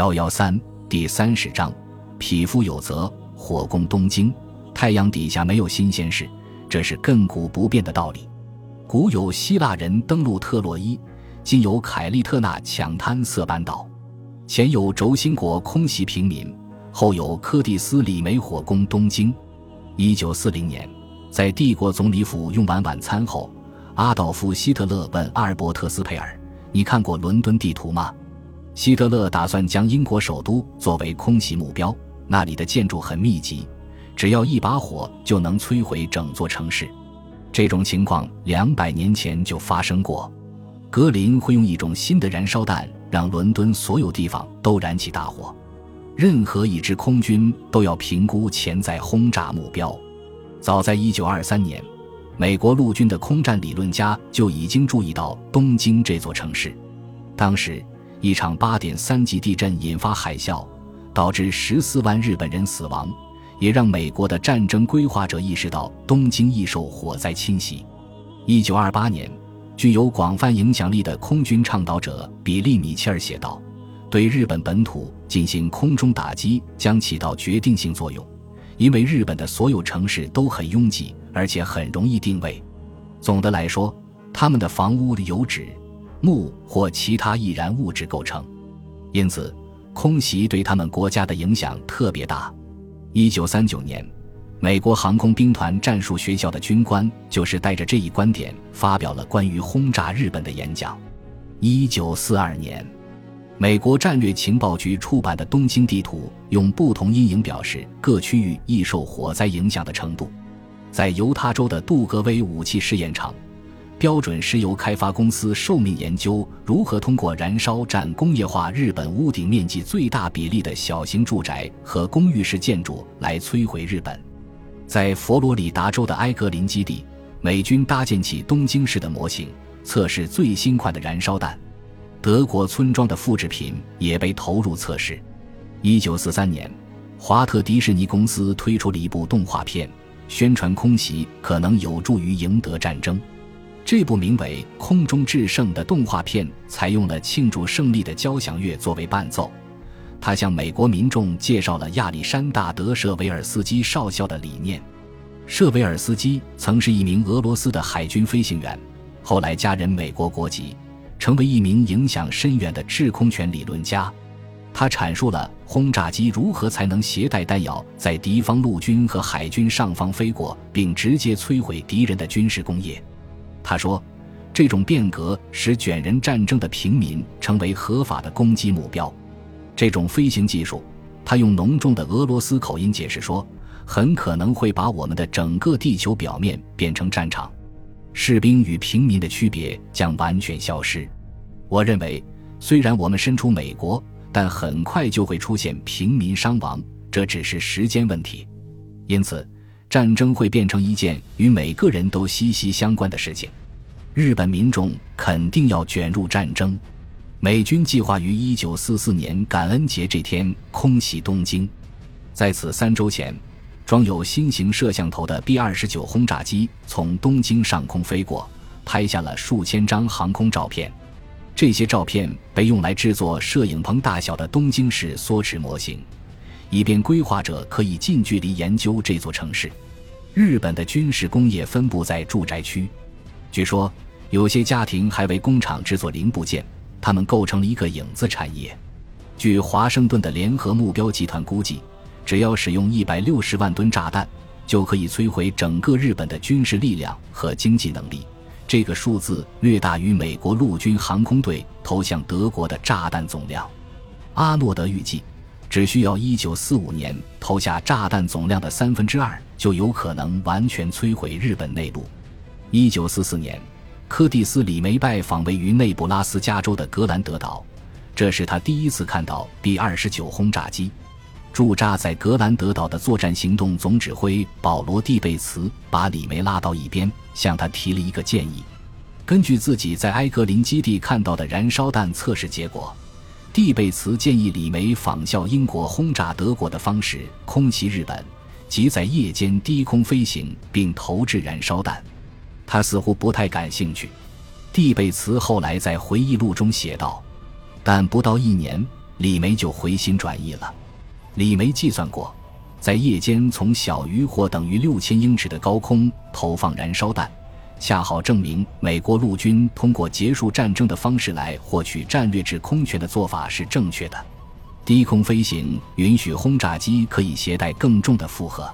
幺幺三第三十章，匹夫有责，火攻东京。太阳底下没有新鲜事，这是亘古不变的道理。古有希腊人登陆特洛伊，今有凯利特纳抢滩色班岛，前有轴心国空袭平民，后有柯蒂斯里梅火攻东京。一九四零年，在帝国总理府用完晚餐后，阿道夫·希特勒问阿尔伯特斯佩尔：“你看过伦敦地图吗？”希特勒打算将英国首都作为空袭目标，那里的建筑很密集，只要一把火就能摧毁整座城市。这种情况两百年前就发生过。格林会用一种新的燃烧弹，让伦敦所有地方都燃起大火。任何一支空军都要评估潜在轰炸目标。早在1923年，美国陆军的空战理论家就已经注意到东京这座城市，当时。一场八点三级地震引发海啸，导致十四万日本人死亡，也让美国的战争规划者意识到东京易受火灾侵袭。一九二八年，具有广泛影响力的空军倡导者比利·米切尔写道：“对日本本土进行空中打击将起到决定性作用，因为日本的所有城市都很拥挤，而且很容易定位。总的来说，他们的房屋的油脂。”木或其他易燃物质构成，因此空袭对他们国家的影响特别大。一九三九年，美国航空兵团战术学校的军官就是带着这一观点发表了关于轰炸日本的演讲。一九四二年，美国战略情报局出版的东京地图用不同阴影表示各区域易受火灾影响的程度。在犹他州的杜格威武器试验场。标准石油开发公司受命研究如何通过燃烧占工业化日本屋顶面积最大比例的小型住宅和公寓式建筑来摧毁日本。在佛罗里达州的埃格林基地，美军搭建起东京式的模型，测试最新款的燃烧弹。德国村庄的复制品也被投入测试。一九四三年，华特迪士尼公司推出了一部动画片，宣传空袭可能有助于赢得战争。这部名为《空中制胜》的动画片采用了庆祝胜利的交响乐作为伴奏，他向美国民众介绍了亚历山大·德舍维尔斯基少校的理念。舍维尔斯基曾是一名俄罗斯的海军飞行员，后来加任美国国籍，成为一名影响深远的制空权理论家。他阐述了轰炸机如何才能携带弹药在敌方陆军和海军上方飞过，并直接摧毁敌人的军事工业。他说：“这种变革使卷人战争的平民成为合法的攻击目标。这种飞行技术，他用浓重的俄罗斯口音解释说，很可能会把我们的整个地球表面变成战场，士兵与平民的区别将完全消失。我认为，虽然我们身处美国，但很快就会出现平民伤亡，这只是时间问题。因此。”战争会变成一件与每个人都息息相关的事情，日本民众肯定要卷入战争。美军计划于一九四四年感恩节这天空袭东京，在此三周前，装有新型摄像头的 B 二十九轰炸机从东京上空飞过，拍下了数千张航空照片。这些照片被用来制作摄影棚大小的东京市缩尺模型。以便规划者可以近距离研究这座城市。日本的军事工业分布在住宅区，据说有些家庭还为工厂制作零部件，它们构成了一个影子产业。据华盛顿的联合目标集团估计，只要使用一百六十万吨炸弹，就可以摧毁整个日本的军事力量和经济能力。这个数字略大于美国陆军航空队投向德国的炸弹总量。阿诺德预计。只需要一九四五年投下炸弹总量的三分之二，就有可能完全摧毁日本内陆。一九四四年，柯蒂斯·李梅拜访位于内布拉斯加州的格兰德岛，这是他第一次看到 B 二十九轰炸机。驻扎在格兰德岛的作战行动总指挥保罗·蒂贝茨把李梅拉到一边，向他提了一个建议：根据自己在埃格林基地看到的燃烧弹测试结果。蒂贝茨建议李梅仿效英国轰炸德国的方式空袭日本，即在夜间低空飞行并投掷燃烧弹。他似乎不太感兴趣。蒂贝茨后来在回忆录中写道：“但不到一年，李梅就回心转意了。李梅计算过，在夜间从小于或等于六千英尺的高空投放燃烧弹，恰好证明美国陆军通过结束战争的方式来获取战略制空权的做法是正确的。低空飞行允许轰炸机可以携带更重的负荷，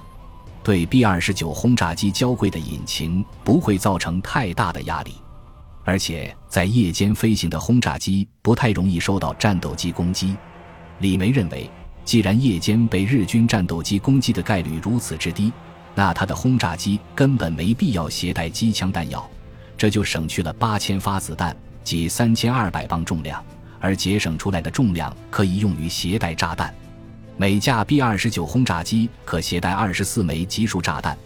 对 B 二十九轰炸机娇贵的引擎不会造成太大的压力，而且在夜间飞行的轰炸机不太容易受到战斗机攻击。李梅认为，既然夜间被日军战斗机攻击的概率如此之低，那他的轰炸机根本没必要携带机枪弹药，这就省去了八千发子弹及三千二百磅重量。而节省出来的重量可以用于携带炸弹。每架 B 二十九轰炸机可携带二十四枚集束炸弹，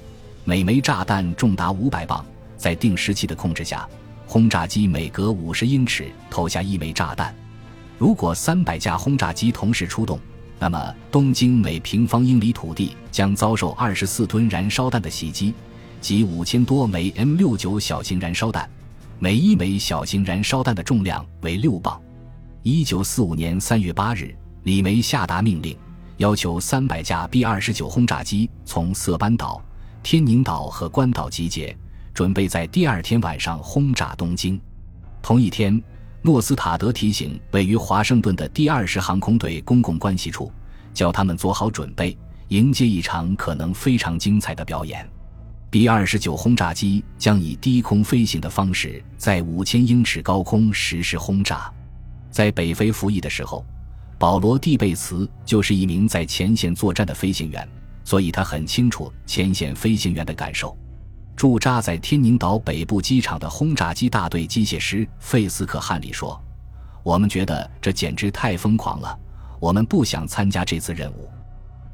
每枚炸弹重达五百磅。在定时器的控制下，轰炸机每隔五十英尺投下一枚炸弹。如果三百架轰炸机同时出动，那么东京每平方英里土地将遭受二十四吨燃烧弹的袭击，及五千多枚 M 六九小型燃烧弹，每一枚小型燃烧弹的重量为六磅。一九四五年三月八日，李梅下达命令，要求三百架 B 二十九轰炸机从色班岛、天宁岛和关岛集结，准备在第二天晚上轰炸东京。同一天，诺斯塔德提醒位于华盛顿的第二十航空队公共关系处，叫他们做好准备，迎接一场可能非常精彩的表演。B 二十九轰炸机将以低空飞行的方式，在五千英尺高空实施轰炸。在北非服役的时候，保罗·蒂贝茨就是一名在前线作战的飞行员，所以他很清楚前线飞行员的感受。驻扎在天宁岛北部机场的轰炸机大队机械师费斯克·汉里说：“我们觉得这简直太疯狂了，我们不想参加这次任务。”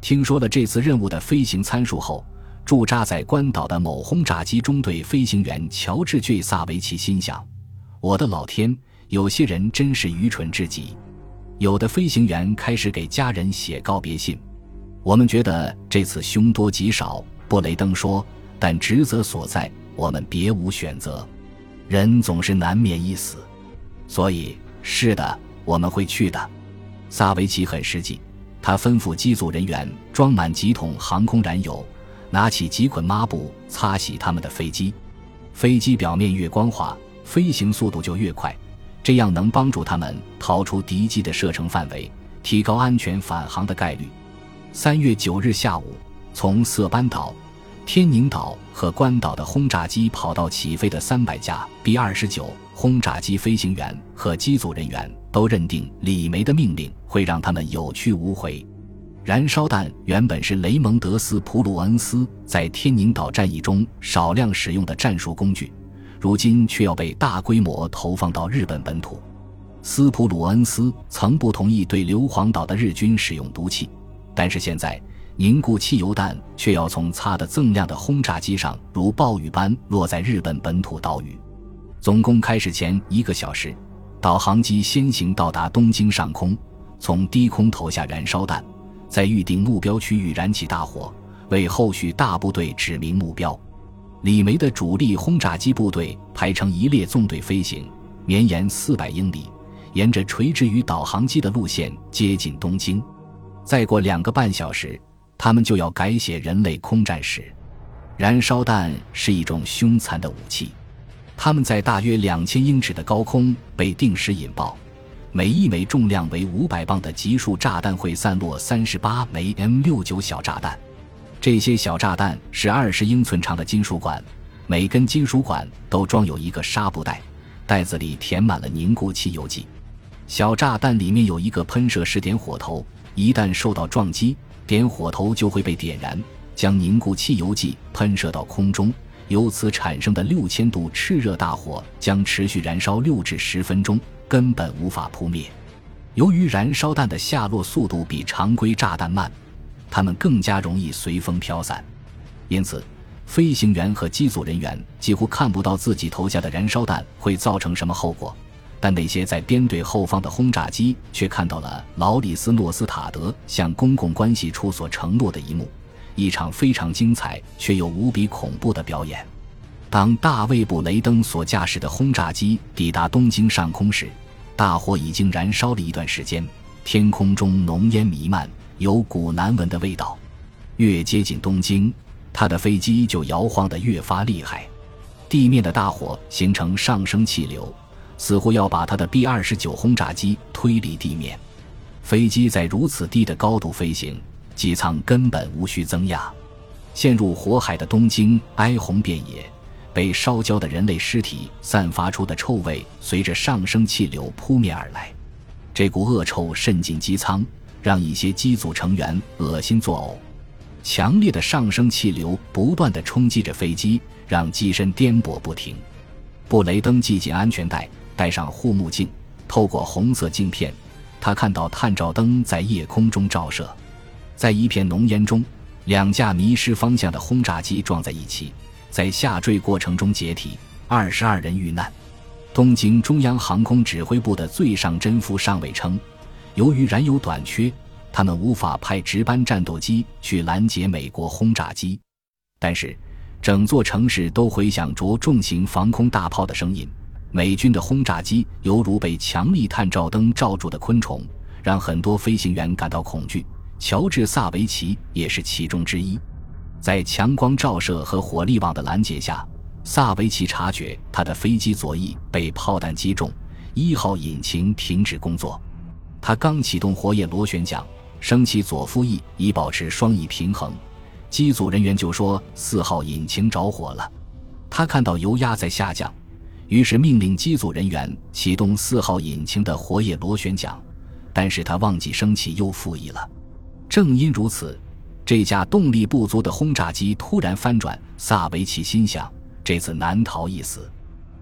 听说了这次任务的飞行参数后，驻扎在关岛的某轰炸机中队飞行员乔治·巨萨维奇心想：“我的老天！”有些人真是愚蠢至极。有的飞行员开始给家人写告别信。我们觉得这次凶多吉少，布雷登说。但职责所在，我们别无选择。人总是难免一死，所以是的，我们会去的。萨维奇很实际，他吩咐机组人员装满几桶航空燃油，拿起几捆抹布擦洗他们的飞机。飞机表面越光滑，飞行速度就越快。这样能帮助他们逃出敌机的射程范围，提高安全返航的概率。三月九日下午，从色班岛、天宁岛和关岛的轰炸机跑道起飞的三百架 B 二十九轰炸机飞行员和机组人员都认定李梅的命令会让他们有去无回。燃烧弹原本是雷蒙德斯普鲁恩斯在天宁岛战役中少量使用的战术工具。如今却要被大规模投放到日本本土。斯普鲁恩斯曾不同意对硫磺岛的日军使用毒气，但是现在凝固汽油弹却要从擦得锃亮的轰炸机上如暴雨般落在日本本土岛屿。总攻开始前一个小时，导航机先行到达东京上空，从低空投下燃烧弹，在预定目标区域燃起大火，为后续大部队指明目标。李梅的主力轰炸机部队排成一列纵队飞行，绵延四百英里，沿着垂直于导航机的路线接近东京。再过两个半小时，他们就要改写人类空战史。燃烧弹是一种凶残的武器，他们在大约两千英尺的高空被定时引爆，每一枚重量为五百磅的集束炸弹会散落三十八枚 M 六九小炸弹。这些小炸弹是二十英寸长的金属管，每根金属管都装有一个纱布袋，袋子里填满了凝固汽油剂。小炸弹里面有一个喷射式点火头，一旦受到撞击，点火头就会被点燃，将凝固汽油剂喷射到空中，由此产生的六千度炽热大火将持续燃烧六至十分钟，根本无法扑灭。由于燃烧弹的下落速度比常规炸弹慢。它们更加容易随风飘散，因此，飞行员和机组人员几乎看不到自己投下的燃烧弹会造成什么后果。但那些在编队后方的轰炸机却看到了劳里斯·诺斯塔德向公共关系处所承诺的一幕：一场非常精彩却又无比恐怖的表演。当大卫·布雷登所驾驶的轰炸机抵达东京上空时，大火已经燃烧了一段时间。天空中浓烟弥漫，有股难闻的味道。越接近东京，他的飞机就摇晃得越发厉害。地面的大火形成上升气流，似乎要把他的 B 二十九轰炸机推离地面。飞机在如此低的高度飞行，机舱根本无需增压。陷入火海的东京哀鸿遍野，被烧焦的人类尸体散发出的臭味随着上升气流扑面而来。这股恶臭渗进机舱，让一些机组成员恶心作呕。强烈的上升气流不断地冲击着飞机，让机身颠簸不停。布雷登系紧安全带，戴上护目镜，透过红色镜片，他看到探照灯在夜空中照射。在一片浓烟中，两架迷失方向的轰炸机撞在一起，在下坠过程中解体，二十二人遇难。东京中央航空指挥部的最上真夫上尉称，由于燃油短缺。他们无法派值班战斗机去拦截美国轰炸机，但是整座城市都回响着重型防空大炮的声音。美军的轰炸机犹如被强力探照灯罩住的昆虫，让很多飞行员感到恐惧。乔治·萨维奇也是其中之一。在强光照射和火力网的拦截下，萨维奇察觉他的飞机左翼被炮弹击中，一号引擎停止工作。他刚启动活页螺旋桨。升起左副翼以保持双翼平衡，机组人员就说四号引擎着火了。他看到油压在下降，于是命令机组人员启动四号引擎的活页螺旋桨，但是他忘记升起右副翼了。正因如此，这架动力不足的轰炸机突然翻转。萨维奇心想，这次难逃一死。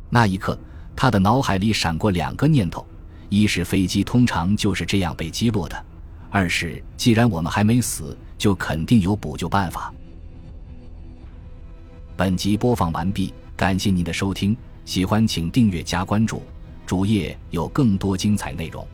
那一刻，他的脑海里闪过两个念头：一是飞机通常就是这样被击落的。二是，既然我们还没死，就肯定有补救办法。本集播放完毕，感谢您的收听，喜欢请订阅加关注，主页有更多精彩内容。